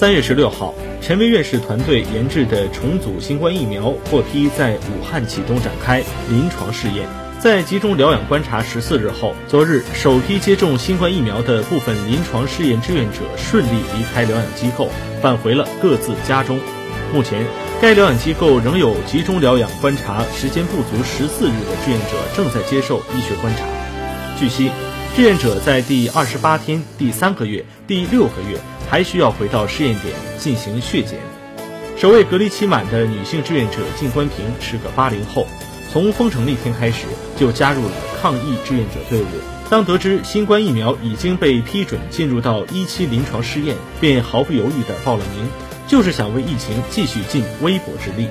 三月十六号，陈薇院士团队研制的重组新冠疫苗获批在武汉启动展开临床试验。在集中疗养观察十四日后，昨日首批接种新冠疫苗的部分临床试验志愿者顺利离开疗养机构，返回了各自家中。目前，该疗养机构仍有集中疗养观察时间不足十四日的志愿者正在接受医学观察。据悉，志愿者在第二十八天、第三个月、第六个月还需要回到试验点进行血检。首位隔离期满的女性志愿者靳关平是个八零后，从封城那天开始就加入了抗疫志愿者队伍。当得知新冠疫苗已经被批准进入到一期临床试验，便毫不犹豫地报了名，就是想为疫情继续尽微薄之力。